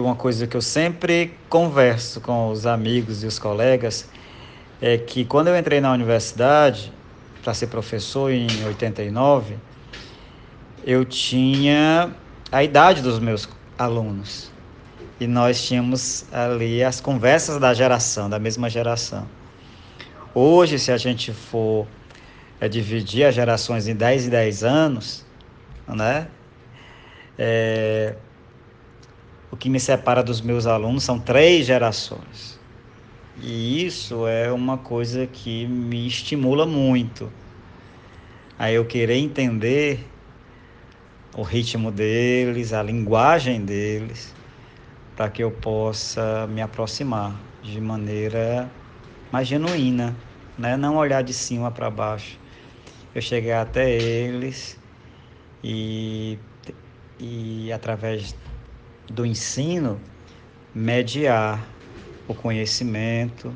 Uma coisa que eu sempre converso com os amigos e os colegas é que quando eu entrei na universidade para ser professor em 89, eu tinha a idade dos meus alunos. E nós tínhamos ali as conversas da geração, da mesma geração. Hoje, se a gente for é, dividir as gerações em 10 e 10 anos, né? É, o que me separa dos meus alunos são três gerações. E isso é uma coisa que me estimula muito. A eu querer entender o ritmo deles, a linguagem deles, para que eu possa me aproximar de maneira mais genuína, né? não olhar de cima para baixo. Eu chegar até eles e, e através do ensino mediar o conhecimento